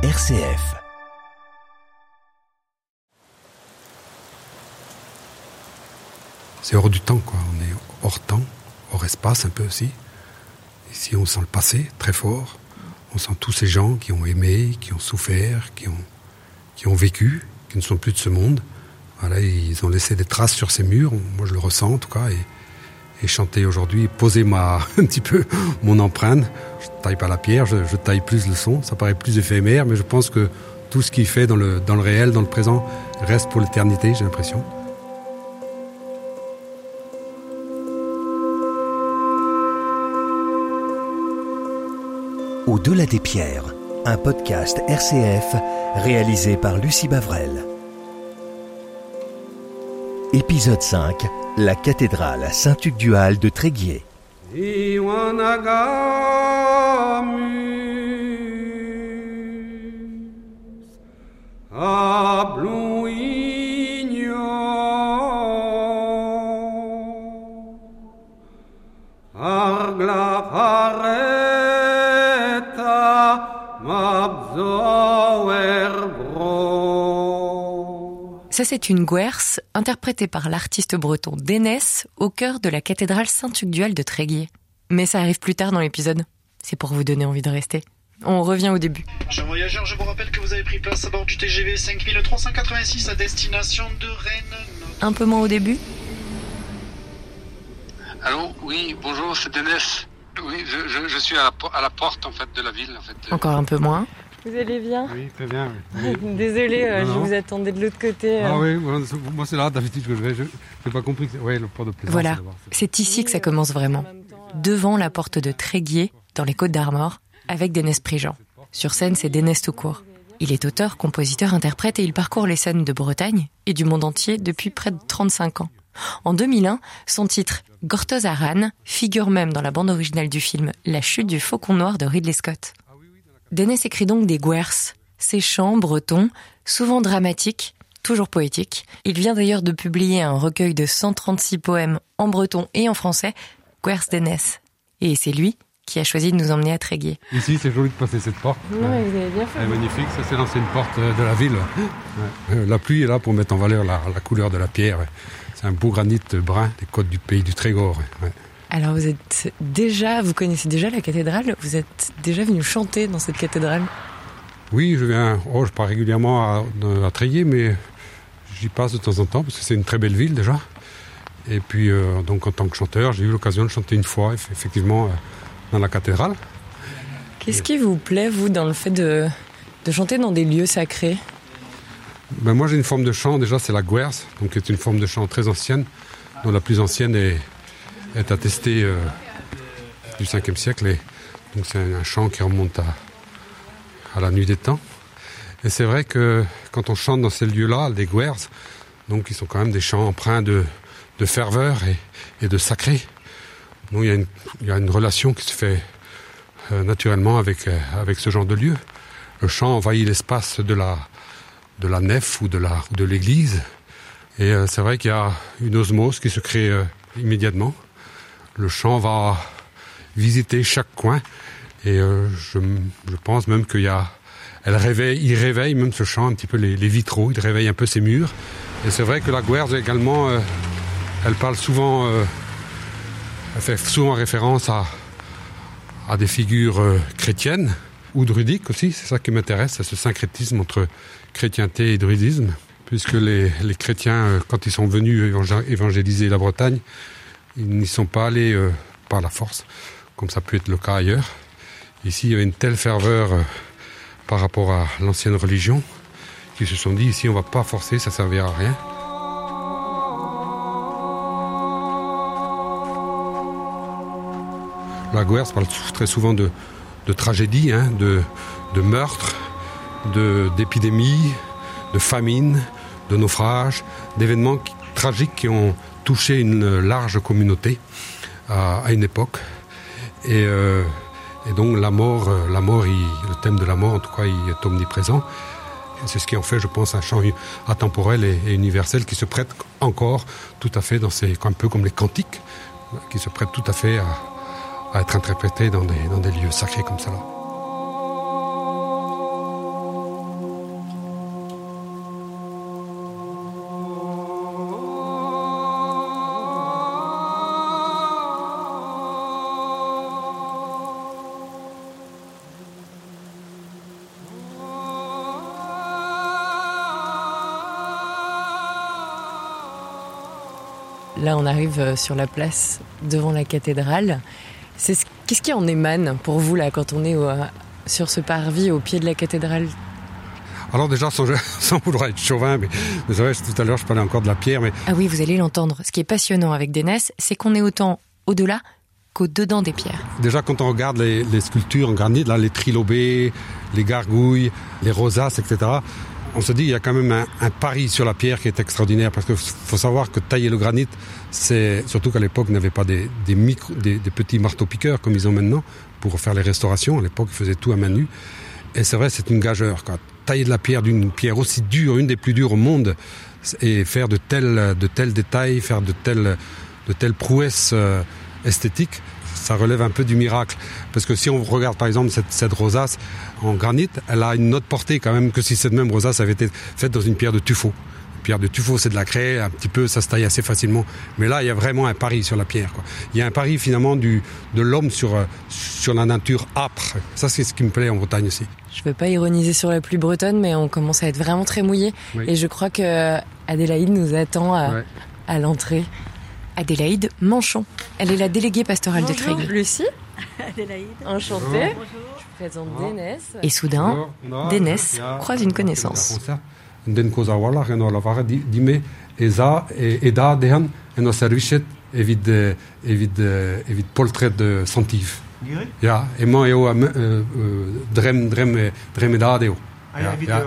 RCF. C'est hors du temps, quoi. On est hors temps, hors espace un peu aussi. Ici, on sent le passé très fort. On sent tous ces gens qui ont aimé, qui ont souffert, qui ont, qui ont vécu, qui ne sont plus de ce monde. Voilà, ils ont laissé des traces sur ces murs. Moi, je le ressens en tout cas. Et chanter aujourd'hui, poser ma, un petit peu mon empreinte. Je taille pas la pierre, je, taille plus le son. Ça paraît plus éphémère, mais je pense que tout ce qui fait dans le, dans le réel, dans le présent, reste pour l'éternité, j'ai l'impression. Au-delà des pierres, un podcast RCF réalisé par Lucie Bavrel. Épisode 5 La cathédrale Saint-Hugues-du-Hal de Tréguier. Ça, c'est une guerce interprétée par l'artiste breton Dénès au cœur de la cathédrale Saint-Hugues-du-Hal de Tréguier. Mais ça arrive plus tard dans l'épisode. C'est pour vous donner envie de rester. On revient au début. Chers voyageurs, je vous rappelle que vous avez pris place à bord du TGV 5386 à destination de Rennes. Un peu moins au début Allô? Oui, bonjour, c'est Dénès. Oui, je, je, je suis à la, à la, porte en fait de la ville. En fait. Encore un peu moins. Vous allez bien Oui, très bien. Oui. Désolée, euh, je vous attendais de l'autre côté. Ah oui, moi c'est là d'habitude que je vais. Je n'ai pas compris. Que... Oui, le port de plaisance. Voilà, c'est ici que ça commence vraiment. Devant la porte de Tréguier, dans les Côtes d'Armor, avec Dénès Prigent. Sur scène, c'est Dénès tout court. Il est auteur, compositeur, interprète et il parcourt les scènes de Bretagne et du monde entier depuis près de 35 ans. En 2001, son titre Gortoz Aran figure même dans la bande originale du film La chute du faucon noir de Ridley Scott. Dénès écrit donc des guers, ses chants bretons, souvent dramatiques, toujours poétiques. Il vient d'ailleurs de publier un recueil de 136 poèmes en breton et en français, Guers Dénès. Et c'est lui qui a choisi de nous emmener à Tréguier. Ici, c'est joli de passer cette porte. Non, ouais. vous avez bien fait. Elle est magnifique, ça c'est l'ancienne porte de la ville. Ouais. La pluie est là pour mettre en valeur la, la couleur de la pierre. C'est un beau granit brun des côtes du pays du Trégor. Ouais. Alors vous êtes déjà, vous connaissez déjà la cathédrale? Vous êtes déjà venu chanter dans cette cathédrale? Oui, je viens, oh, je pars régulièrement à, à Tréguier, mais j'y passe de temps en temps parce que c'est une très belle ville déjà. Et puis euh, donc en tant que chanteur, j'ai eu l'occasion de chanter une fois effectivement euh, dans la cathédrale. Qu'est-ce qui vous plaît vous dans le fait de, de chanter dans des lieux sacrés? Ben, moi j'ai une forme de chant déjà, c'est la guers, donc c'est une forme de chant très ancienne, dont la plus ancienne est est attesté euh, du 5e siècle. Et donc c'est un chant qui remonte à, à la nuit des temps. Et c'est vrai que quand on chante dans ces lieux-là, les guers, donc ils sont quand même des chants empreints de, de ferveur et, et, de sacré. Donc il y, a une, il y a une relation qui se fait euh, naturellement avec, euh, avec ce genre de lieu. Le chant envahit l'espace de la, de la nef ou de la de l'église. Et euh, c'est vrai qu'il y a une osmose qui se crée euh, immédiatement le chant va visiter chaque coin. Et euh, je, pense même qu'il y a réveille il réveille même ce chant un petit peu les, vitraux. Il réveille un peu ses murs. Et c'est vrai que la guerre également euh, elle parle souvent euh, elle fait souvent référence à des figures chrétiennes ou druidiques aussi. C'est ça qui m'intéresse ce syncrétisme entre chrétienté et druidisme. Puisque les, chrétiens quand ils sont venus évangéliser la bretagne ils n'y sont pas allés euh, par la force, comme ça peut être le cas ailleurs. Ici, il y avait une telle ferveur euh, par rapport à l'ancienne religion qu'ils se sont dit ici on va pas forcer, ça servira à rien. La guerre parle très souvent de, de hein, de, de meurtre, d'épidémie, de, de famine, de naufrage, d'événements tragiques qui ont touché une large communauté à, une époque. Et, euh, et donc la mort la mort le thème de la mort en tout cas il est omniprésent. C'est ce qui en fait je pense un champ intemporel et, universel qui se prête encore tout à fait dans ces un peu comme les cantiques qui se prêtent tout à fait à, être interprété dans des, dans des lieux sacrés comme cela là, on arrive sur la place devant la cathédrale. Qu'est-ce qui en émane pour vous là quand on est sur ce parvis au pied de la cathédrale? Alors déjà, sans, vouloir être chauvin, mais vous savez, tout à l'heure, je parlais encore de la pierre. Mais... Ah oui, vous allez l'entendre. Ce qui est passionnant avec Dénes, c'est qu'on est autant au-delà qu'au-dedans des pierres. Déjà, quand on regarde les, sculptures en granit, là, les trilobés, les gargouilles, les rosaces, etc., on se dit qu'il y a quand même un, pari sur la pierre qui est extraordinaire parce qu'il faut savoir que tailler le granit, c'est surtout qu'à l'époque, ils n'avaient pas des, micro, des, petits marteaux-piqueurs comme ils ont maintenant pour faire les restaurations. À l'époque, ils faisaient tout à main nue. Et c'est vrai, c'est une gageure. Quoi. Tailler de la pierre d'une pierre aussi dure, une des plus dures au monde, et faire de tels, détails, faire de telles, de telles prouesses euh, esthétiques, ça relève un peu du miracle. Parce que si on regarde par exemple cette, cette rosace en granit, elle a une autre portée quand même que si cette même rosace avait été faite dans une pierre de tuffeau. pierre de tuffeau, c'est de la craie, un petit peu, ça se taille assez facilement. Mais là, il y a vraiment un pari sur la pierre. Quoi. Il y a un pari finalement du, de l'homme sur, euh, sur la nature âpre. Ça, c'est ce qui me plaît en Bretagne aussi. Je ne veux pas ironiser sur la pluie bretonne, mais on commence à être vraiment très mouillé. Et je crois que Adélaïde nous attend à, à l'entrée. Adélaïde Manchon. Elle est la déléguée pastorale de Tréguier. Lucie. Adélaïde. Enchantée. Je présente Dénès. Et soudain, Dénès croise une connaissance. Ja, moi eo drem drem drem edadeo. Ja, ja.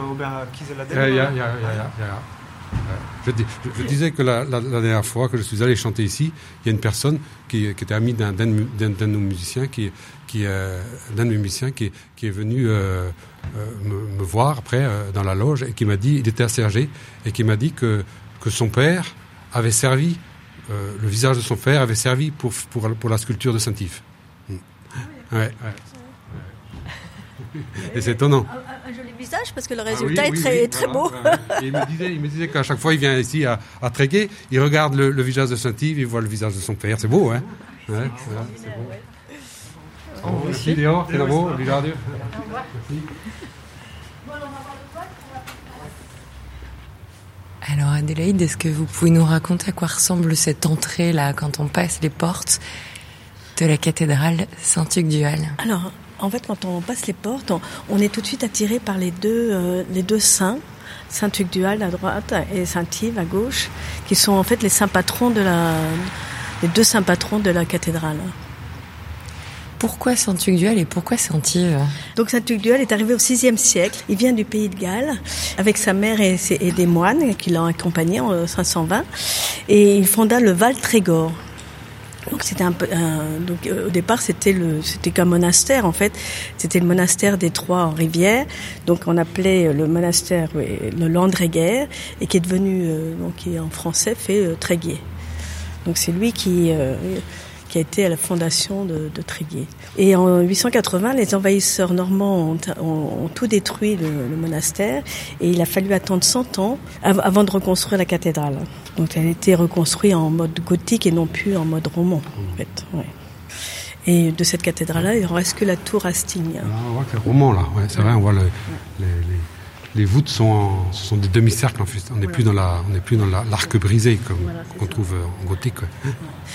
Ja, ja, ja, Je, disais que la, la, dernière fois que je suis allé chanter ici, il y a une personne qui, était amie d'un de nos musiciens, qui, qui euh, d'un qui, qui est venu euh, euh, me, voir après dans la loge et qui m'a dit, il était assez âgé, et qui m'a dit que, que son père avait servi, le visage de son père avait servi pour, pour, pour la sculpture de Saint-Yves. Mm. Ouais. Et c'est étonnant. Parce que le ah résultat est très, très beau. il me disait, disait qu'à chaque fois il vient ici à, à Tréguet, il regarde le, le visage de Saint-Yves, il voit le visage de son père. C'est beau, hein ouais, c'est beau. Oh, merci Léon, c'est beau, Merci. Alors Adélaïde, est-ce que vous pouvez nous raconter à quoi ressemble cette entrée là quand on passe les portes de la cathédrale Saint-Hugues-du-Hal Alors, en fait, quand on passe les portes, on, est tout de suite attiré par les deux, euh, les deux saints, Saint-Hugues-du-Hal à droite et Saint-Yves à gauche, qui sont en fait les saints patrons de la, les deux saints patrons de la cathédrale. Pourquoi Saint-Hugues-du-Hal et pourquoi Saint-Yves Donc Saint-Hugues-du-Hal est arrivé au VIe siècle. Il vient du pays de Galles avec sa mère et, et des moines qui l'ont accompagné en 520 et il fonda le Val Trégor. Donc c'était un peu, donc euh, au départ c'était le, c'était qu'un monastère en fait. C'était le monastère des Trois en rivière. Donc on appelait le monastère le Landréguer et qui est devenu, euh, donc qui en français fait euh, Tréguier. Donc c'est lui qui qui a été à la fondation de, de Tréguier. Et en 880, les envahisseurs normands ont, tout détruit le, monastère et il a fallu attendre 100 ans avant de reconstruire la cathédrale. Donc elle a été reconstruite en mode gothique et non plus en mode roman. En fait, ouais. Et de cette cathédrale-là, il ne reste que la tour Asting. Ah, on voit que le roman, là, ouais, c'est vrai, on voit le, les, les les voûtes sont, ce sont des demi-cercles en fait. On n'est plus dans la, on n'est plus dans l'arc brisé comme qu'on trouve en gothique.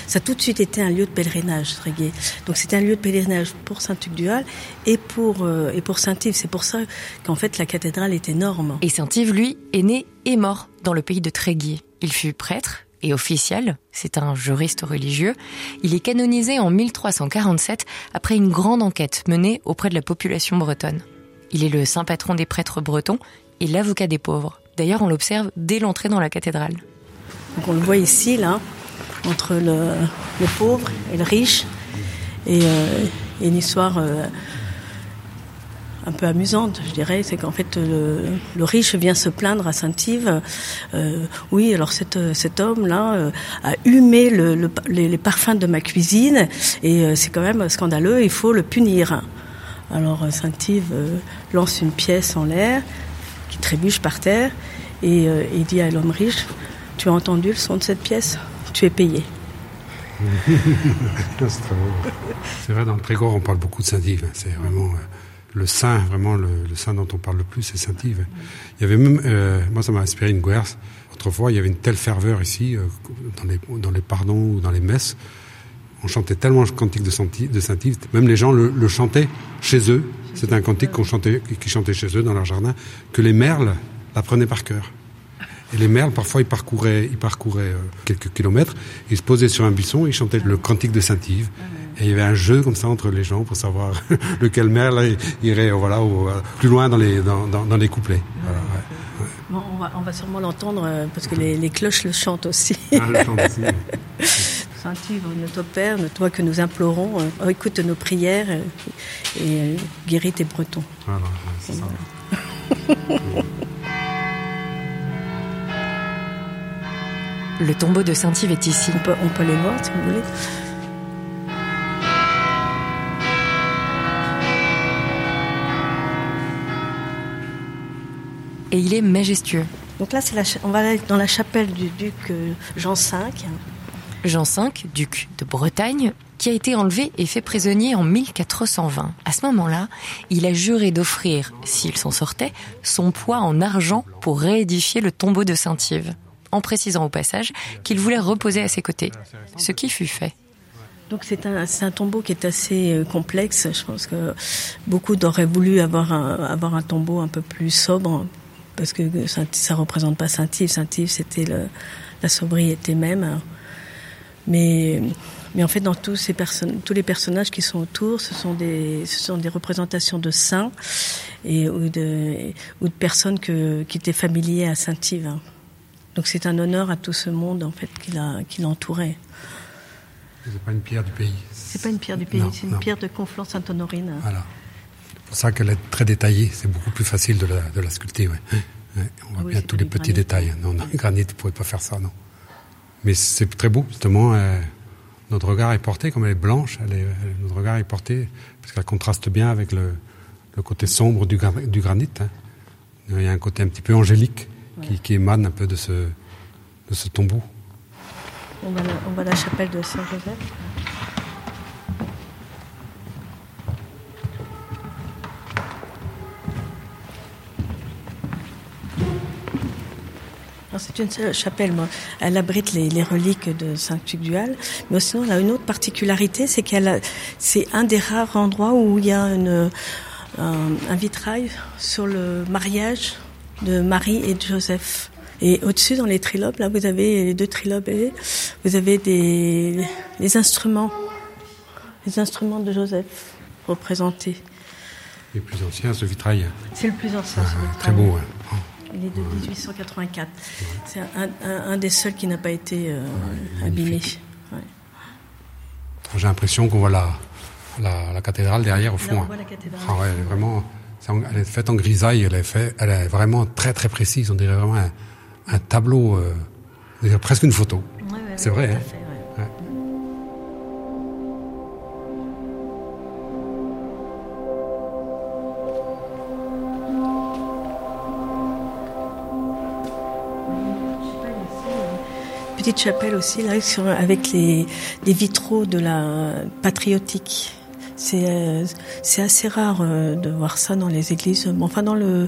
Ça a tout de suite été un lieu de pèlerinage, Tréguier. Donc c'était un lieu de pèlerinage pour Saint-Hugues-du-Hal et pour euh, et pour Saint-Yves. C'est pour ça qu'en fait la cathédrale est énorme. Et Saint-Yves, lui, est né et mort dans le pays de Tréguier. Il fut prêtre et officiel, c'est un juriste religieux. Il est canonisé en 1347 après une grande enquête menée auprès de la population bretonne. Il est le saint patron des prêtres bretons et l'avocat des pauvres. D'ailleurs, on l'observe dès l'entrée dans la cathédrale. On le voit ici, là, entre le, pauvre et le riche. Et euh, une histoire euh, un peu amusante, je dirais, c'est qu'en fait le, riche vient se plaindre à Saint-Yves. Euh, oui, alors cet, cet homme-là a humé les, parfums de ma cuisine et c'est quand même scandaleux. Il faut le punir. Alors euh, Saint-Yves euh, lance une pièce en l'air qui trébuche par terre et euh, il dit à l'homme riche, tu as entendu le son de cette pièce? Tu es payé. c'est vrai, dans le Trégor, on parle beaucoup de Saint-Yves. Hein. C'est vraiment le saint, vraiment le, saint dont on parle le plus, c'est Saint-Yves. Il y avait même, euh, moi ça m'a inspiré une guerre. Autrefois, il y avait une telle ferveur ici, dans, les, dans les pardons ou dans les messes. On chantait tellement le cantique de Saint-Yves, même les gens le, chantaient chez eux. C'était un cantique qu'on chantait, qui chantait chez eux dans leur jardin, que les merles l'apprenaient par cœur. Et les merles, parfois, ils parcouraient, ils parcouraient quelques kilomètres, ils se posaient sur un buisson, ils chantaient le cantique de Saint-Yves. Et il y avait un jeu comme ça entre les gens pour savoir lequel merle irait voilà, euh, plus loin dans les, dans, dans, les couplets. Voilà, ouais, Bon, on, va, on, va, sûrement l'entendre euh, parce que les, les, cloches le chantent aussi. Ah, le chantent aussi. Saint-Yves, notre Père, toi que nous implorons, euh, écoute nos prières et guéris tes Bretons. Voilà, c'est ça. Le tombeau de Saint-Yves est ici. On peut, on peut les voir si vous voulez. et il est majestueux. Donc là, la, on va aller dans la chapelle du duc euh, Jean V. Jean V, duc de Bretagne, qui a été enlevé et fait prisonnier en 1420. À ce moment-là, il a juré d'offrir, s'il s'en sortait, son poids en argent pour réédifier le tombeau de Saint-Yves, en précisant au passage qu'il voulait reposer à ses côtés, ce qui fut fait. Donc c'est un, tombeau qui est assez euh, complexe. Je pense que beaucoup auraient voulu avoir un, avoir un tombeau un peu plus sobre parce que ça, ça représente pas Saint-Yves. Saint-Yves, c'était la sobriété même. Mais, mais en fait, dans tous, ces personnes, tous les personnages qui sont autour, ce sont des, ce sont des représentations de saints et, ou, de, ou de personnes que, qui étaient familiers à Saint-Yves. Donc c'est un honneur à tout ce monde en fait qui l'entourait. C'est pas une pierre du pays. C'est pas une pierre du pays, c'est une pierre de Conflans-Sainte-Honorine. Voilà pour ça qu'elle est très détaillée. C'est beaucoup plus facile de la, de la sculpter. Ouais. on voit bien tous les petits détails. Non, le granit, vous ne pouvez pas faire ça, non. Mais c'est très beau, justement. Euh, notre regard est porté, comme elle est blanche, elle est, notre regard est porté, parce qu'elle contraste bien avec le, le côté sombre du, du granit. Hein. Il y a un côté un petit peu angélique qui, qui, émane un peu de ce, de ce tombeau. On va, on va à la chapelle de Saint-Joseph. C'est une chapelle, moi. Elle abrite les, reliques de Saint Tugdual. Mais sinon, elle a une autre particularité, c'est qu'elle c'est un des rares endroits où il y a une, un, vitrail sur le mariage de Marie et de Joseph. Et au-dessus, dans les trilobes, là, vous avez les deux trilobes, vous avez des, les instruments, les instruments de Joseph représentés. Les plus anciens, ce vitrail. C'est le plus ancien. ce très beau. Il est de 1884. C'est un, des seuls qui n'a pas été euh, abîmé. J'ai l'impression qu'on voit la, la, cathédrale derrière au fond. on voit la cathédrale. Ah ouais, elle est vraiment, elle est faite en grisaille, elle est, fait, elle est vraiment très très précise. On dirait vraiment un, tableau, euh, presque une photo. C'est vrai. Hein petite chapelle aussi avec les, vitraux de la patriotique. C'est euh, assez rare euh, de voir ça dans les églises. Enfin dans le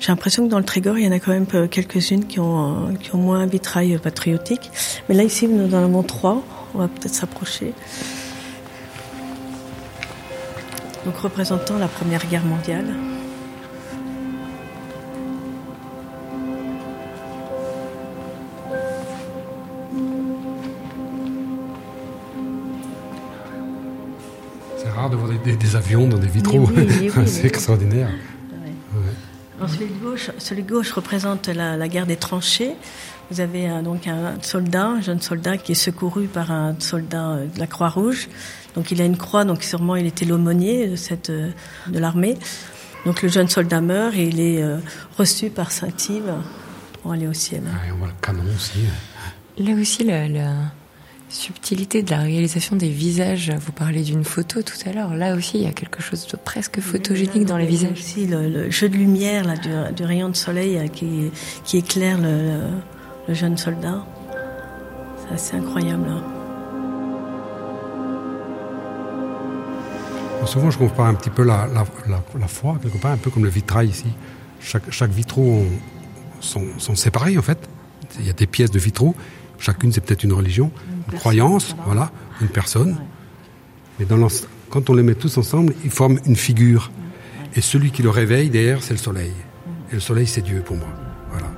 j'ai l'impression que dans le Trégor, il y en a quand même euh, quelques-unes qui ont qui ont moins un vitrail patriotique. Mais là ici nous en avons trois. On va peut-être s'approcher. Donc représentant la Première Guerre mondiale. Des, avions dans des vitraux. c'est extraordinaire. celui, de gauche, représente la, guerre des tranchées. Vous avez donc un soldat, un jeune soldat qui est secouru par un soldat euh, de la Croix-Rouge. Donc il a une croix, donc sûrement il était l'aumônier de, cette, euh, de l'armée. Donc le jeune soldat meurt et il est euh, reçu par Saint-Yves pour aller au ciel. on voit le canon aussi. Là aussi, le, subtilité de la réalisation des visages. Vous parlez d'une photo tout à l'heure. Là aussi, il y a quelque chose de presque photogénique dans les visages. Aussi, le, jeu de lumière là, du, rayon de soleil euh, qui, qui éclaire le, jeune soldat. C'est assez incroyable. Hein. Souvent, je compare un petit peu la, la, foi, quelque part, un peu comme le vitrail ici. Chaque, chaque vitraux sont, sont, séparés, en fait. Il y a des pièces de vitraux. Chacune, c'est peut-être une religion, une, croyance, voilà, une personne. Mais dans quand on les met tous ensemble, ils forment une figure. Et celui qui le réveille, derrière, c'est le soleil. Et le soleil, c'est Dieu pour moi. Voilà.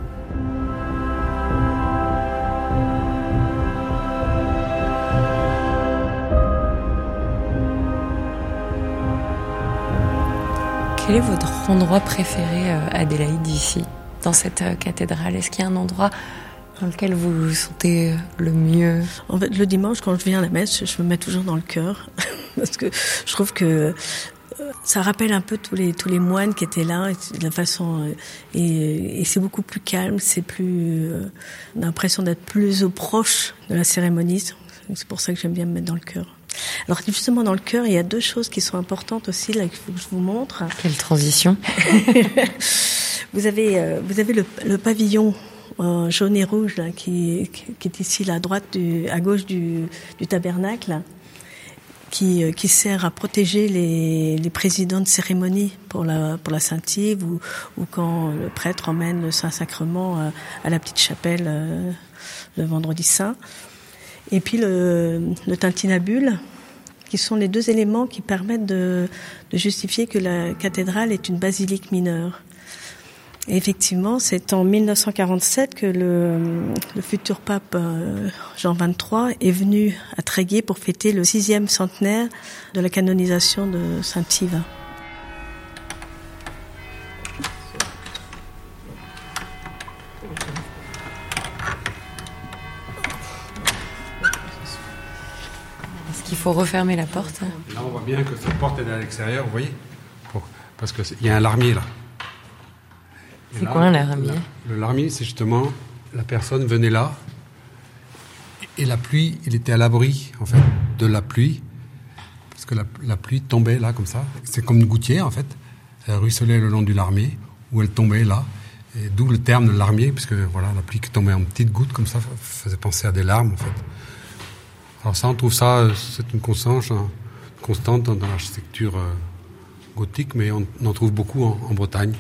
Quel est votre endroit préféré, euh, Adélaïde, ici, dans cette euh, cathédrale? Est-ce qu'il y a un endroit dans lequel vous vous sentez euh, le mieux En fait, le dimanche, quand je viens à la messe, je me mets toujours dans le cœur. parce que je trouve que ça rappelle un peu tous les tous les moines qui étaient là, de la façon et, c'est beaucoup plus calme, c'est plus on a l'impression d'être plus au proche de la cérémonie. C'est pour ça que j'aime bien me mettre dans le cœur. Alors justement dans le cœur, il y a deux choses qui sont importantes aussi là qu'il faut que je vous montre. Quelle transition Vous avez euh, vous avez le, le pavillon euh, jaune et rouge qui, est ici à gauche du, tabernacle. Qui, euh, qui, sert à protéger les, présidents de cérémonie pour la, pour la Saint-Yves ou, quand le prêtre emmène le Saint-Sacrement à la petite chapelle le vendredi saint et puis le, le tintinabule, qui sont les deux éléments qui permettent de, justifier que la cathédrale est une basilique mineure. Effectivement, c'est en 1947 que le, le futur pape euh, Jean XXIII est venu à Tréguier pour fêter le sixième centenaire de la canonisation de Saint-Yves. faut refermer la porte. Là, on voit bien que cette porte est à l'extérieur, vous voyez? Parce qu'il y a un larmier là. C'est quoi un larmier Le larmier, c'est justement la personne venait là et la pluie, il était à l'abri en fait de la pluie parce que la, pluie tombait là comme ça. C'est comme une gouttière en fait. Elle ruisselait le long du larmier où elle tombait là. Et d'où le terme de larmier, puisque voilà, la pluie qui tombait en petites gouttes comme ça faisait penser à des larmes en fait. Alors ça, on trouve ça, c'est une constante, hein, constante dans l'architecture euh, gothique, mais on en trouve beaucoup en, Bretagne.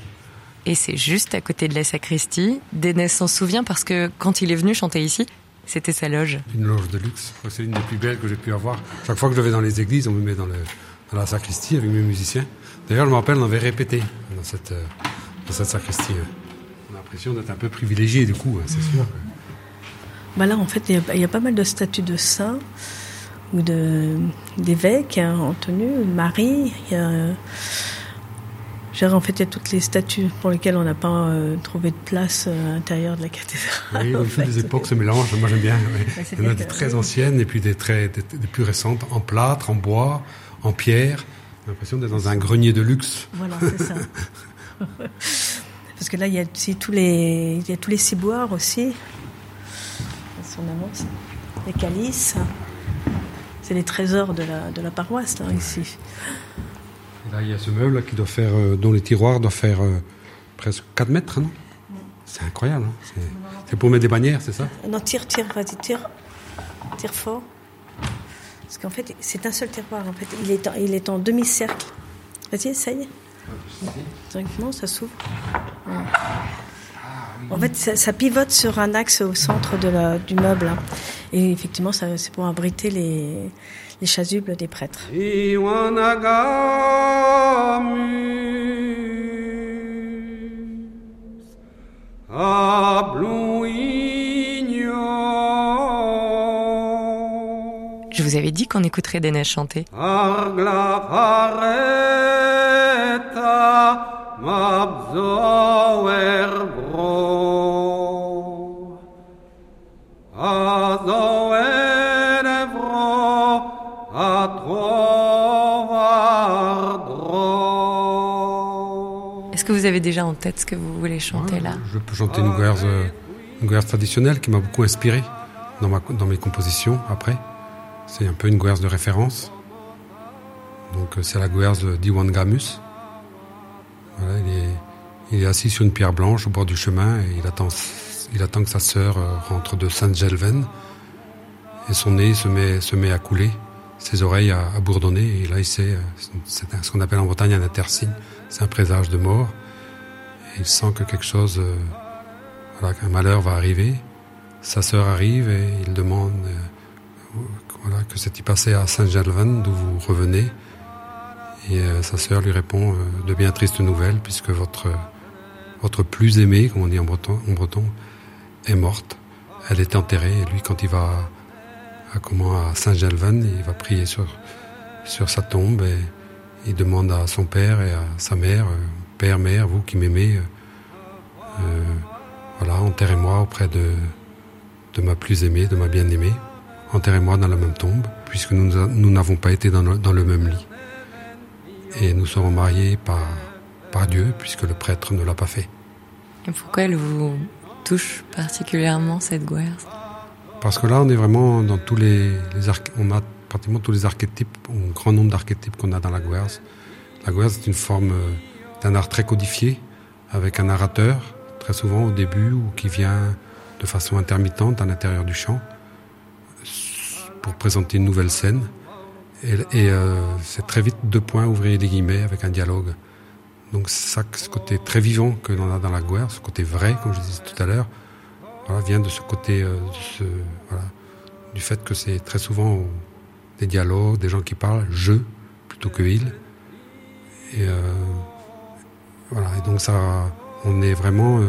Et c'est juste à côté de la sacristie. Dénès s'en souvient parce que quand il est venu chanter ici, c'était sa loge. Une loge de luxe. C'est une des plus belles que j'ai pu avoir. Chaque fois que je vais dans les églises, on me met dans, la sacristie avec mes musiciens. D'ailleurs, je me rappelle, on avait répété dans cette, euh, dans cette sacristie. On a l'impression d'être un peu privilégié, du coup, hein, c'est sûr. Bah là, en fait, il y, a pas mal de statues de saints ou d'évêques hein, en tenue, Marie. Il y a, en fait, il y a toutes les statues pour lesquelles on n'a pas euh, trouvé de place euh, à l'intérieur de la cathédrale. Oui, fait, les époques se mélangent. Moi, j'aime bien. il y en a des très anciennes et puis des, très, des, plus récentes, en plâtre, en bois, en pierre. J'ai l'impression d'être dans un grenier de luxe. Voilà, c'est ça. Parce que là, il y a tous les, il y a tous les ciboires aussi annonce. Les calices, c'est les trésors de la, de la paroisse, là, ici. Là, il y a ce meuble qui doit faire, euh, dont les tiroirs doivent faire euh, presque 4 mètres, non? C'est incroyable. Hein. c'est pour mettre des bannières, c'est ça? Non, tire, tire, vas-y, tire. Tire fort. Parce qu'en fait, c'est un seul tiroir, en fait. Il est en, il est en demi-cercle. Vas-y, essaye. Directement, ça s'ouvre. En fait, ça, pivote sur un axe au centre de la, du meuble. Hein. Et effectivement, c'est pour abriter les, les chasubles des prêtres. Je vous avais dit qu'on écouterait des neiges chanter. Est-ce que vous avez déjà en tête ce que vous voulez chanter là? Je peux chanter une guerre, une traditionnelle qui m'a beaucoup inspiré dans, ma, dans mes compositions après. C'est un peu une guerre de référence. Donc c'est la guerre d'Iwan Gamus. il, est, assis sur une pierre blanche au bord du chemin et il attend, il attend que sa sœur euh, rentre de Saint-Gelven et son nez se met, se met à couler. ses oreilles à, bourdonner. Et là, il sait, c'est ce qu'on appelle en Bretagne un intersigne. C'est un présage de mort. Il sent que quelque chose, voilà, qu'un malheur va arriver. Sa sœur arrive et il demande que c'est-il passé à Saint-Germain, d'où vous revenez. Et sa sœur lui répond de bien tristes nouvelles, puisque votre, plus aimée, comme on dit en breton, en breton est morte. Elle est enterrée et lui, quand il va à, Saint-Gelvan, il va prier sur, sa tombe et il demande à son père et à sa mère, euh, Père, Mère, vous qui m'aimez, euh, euh, voilà, enterrez-moi auprès de, de ma plus aimée, de ma bien-aimée. Enterrez-moi dans la même tombe, puisque nous n'avons pas été dans le, dans le, même lit. Et nous serons mariés par, par Dieu, puisque le prêtre ne l'a pas fait. Et pourquoi elle vous touche particulièrement cette guerre Parce que là, on est vraiment dans tous les, on a pratiquement tous les archétypes, un grand nombre d'archétypes qu'on a dans la guerre. La guerre, c'est une forme euh, d'un art très codifié, avec un narrateur, très souvent au début, ou qui vient de façon intermittente à l'intérieur du chant, pour présenter une nouvelle scène. Et, euh, c'est très vite deux points, ouvrir des guillemets, avec un dialogue. Donc ça, ce côté très vivant que l'on a dans la guerre, ce côté vrai, comme je disais tout à l'heure, vient de ce côté, euh, du fait que c'est très souvent des dialogues, des gens qui parlent je plutôt que il. Et euh, voilà, et donc ça, on est vraiment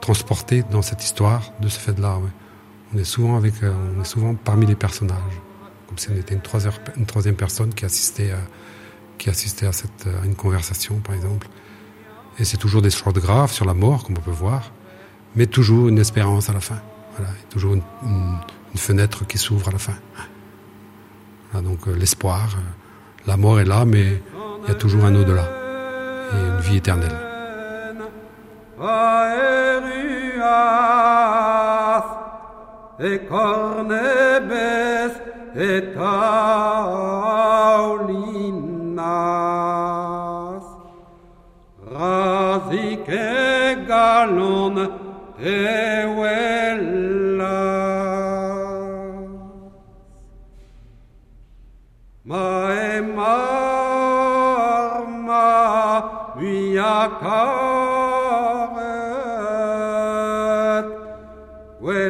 transporté dans cette histoire de ce fait-là. On est souvent avec, on est souvent parmi les personnages, comme si on était une troisième, personne qui assistait à qui assistait à, cette, à une conversation, par exemple. Et c'est toujours des choses graves sur la mort, comme on peut voir, mais toujours une espérance à la fin. Voilà, toujours une, fenêtre qui s'ouvre à la fin. Donc euh, l'espoir, euh, la mort est là, mais il y a toujours un au-delà et une vie éternelle. Et nas razike galon ewella ma e marma viakaret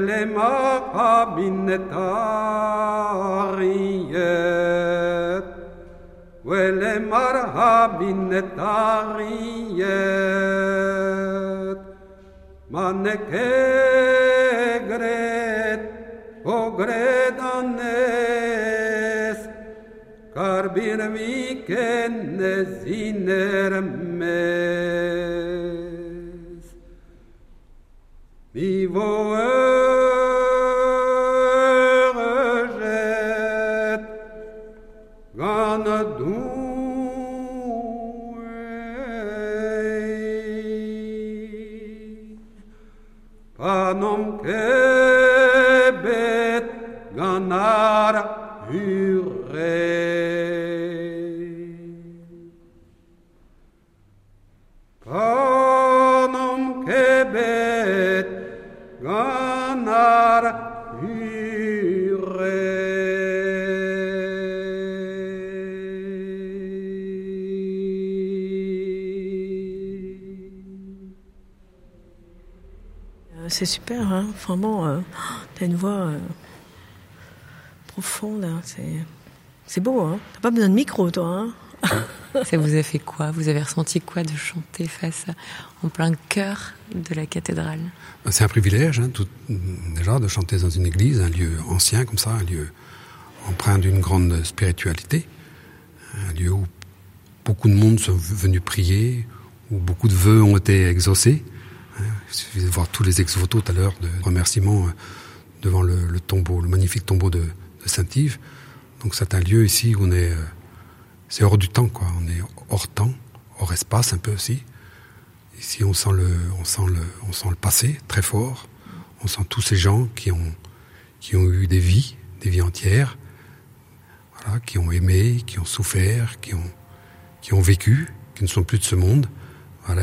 elema gret velemar habinetariet manekegret ogredanes. Karbir vikennezinermes Vivo do super, hein. Vraiment, euh, t'as une voix euh, profonde, hein, c'est beau, hein. T'as pas besoin de micro, toi. Hein. Ça vous a fait quoi? Vous avez ressenti quoi de chanter face en plein cœur de la cathédrale? Ben, C'est un privilège, hein, tout, déjà, de chanter dans une église, un lieu ancien comme ça, un lieu empreint d'une grande spiritualité, un lieu où beaucoup de monde sont venus prier, où beaucoup de vœux ont été exaucés. Il suffit de voir tous les ex-votos tout à l'heure de remerciements euh, devant le, tombeau, le magnifique tombeau de, Saint-Yves. Donc c'est un lieu ici où on est, euh, c'est hors du temps, quoi. On est hors temps, hors espace un peu aussi. Ici, on sent le, on sent le, on sent le passé très fort. On sent tous ces gens qui ont, qui ont eu des vies, des vies entières, voilà, qui ont aimé, qui ont souffert, qui ont, qui ont vécu, qui ne sont plus de ce monde.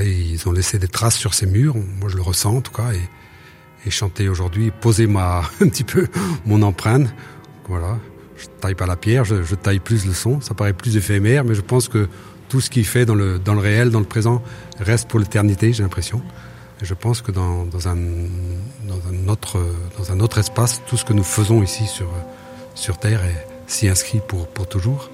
Ils ont laissé des traces sur ces murs. Moi, je le ressens en tout cas. Et, chanter aujourd'hui, poser ma un petit peu mon empreinte. Voilà, je taille pas la pierre, je, je, taille plus le son. Ça paraît plus éphémère, mais je pense que tout ce qui fait dans le, dans le réel, dans le présent, reste pour l'éternité, j'ai l'impression. Et je pense que dans, dans, un, dans, un autre, dans un autre espace, tout ce que nous faisons ici sur, sur Terre est s'y inscrit pour, pour toujours.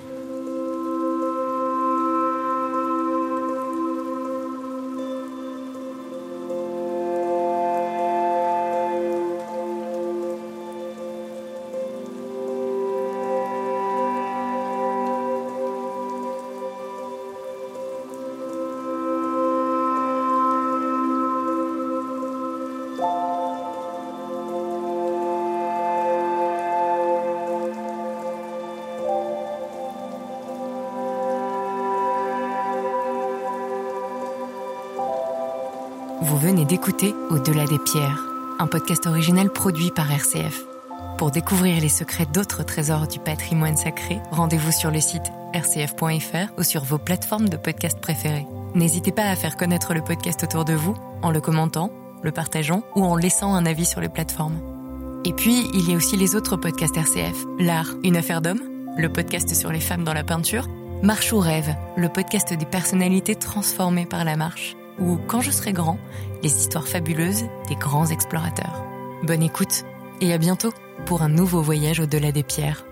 Vous venez d'écouter Au-delà des pierres, un podcast original produit par RCF. Pour découvrir les secrets d'autres trésors du patrimoine sacré, rendez-vous sur le site rcf.fr ou sur vos plateformes de podcast préférées. N'hésitez pas à faire connaître le podcast autour de vous en le commentant, le partageant ou en laissant un avis sur les plateformes. Et puis, il y a aussi les autres podcasts RCF. L'art, une affaire d'homme, le podcast sur les femmes dans la peinture, Marche ou rêve, le podcast des personnalités transformées par la marche ou Quand je serai grand, les histoires fabuleuses des grands explorateurs. Bonne écoute et à bientôt pour un nouveau voyage au-delà des pierres.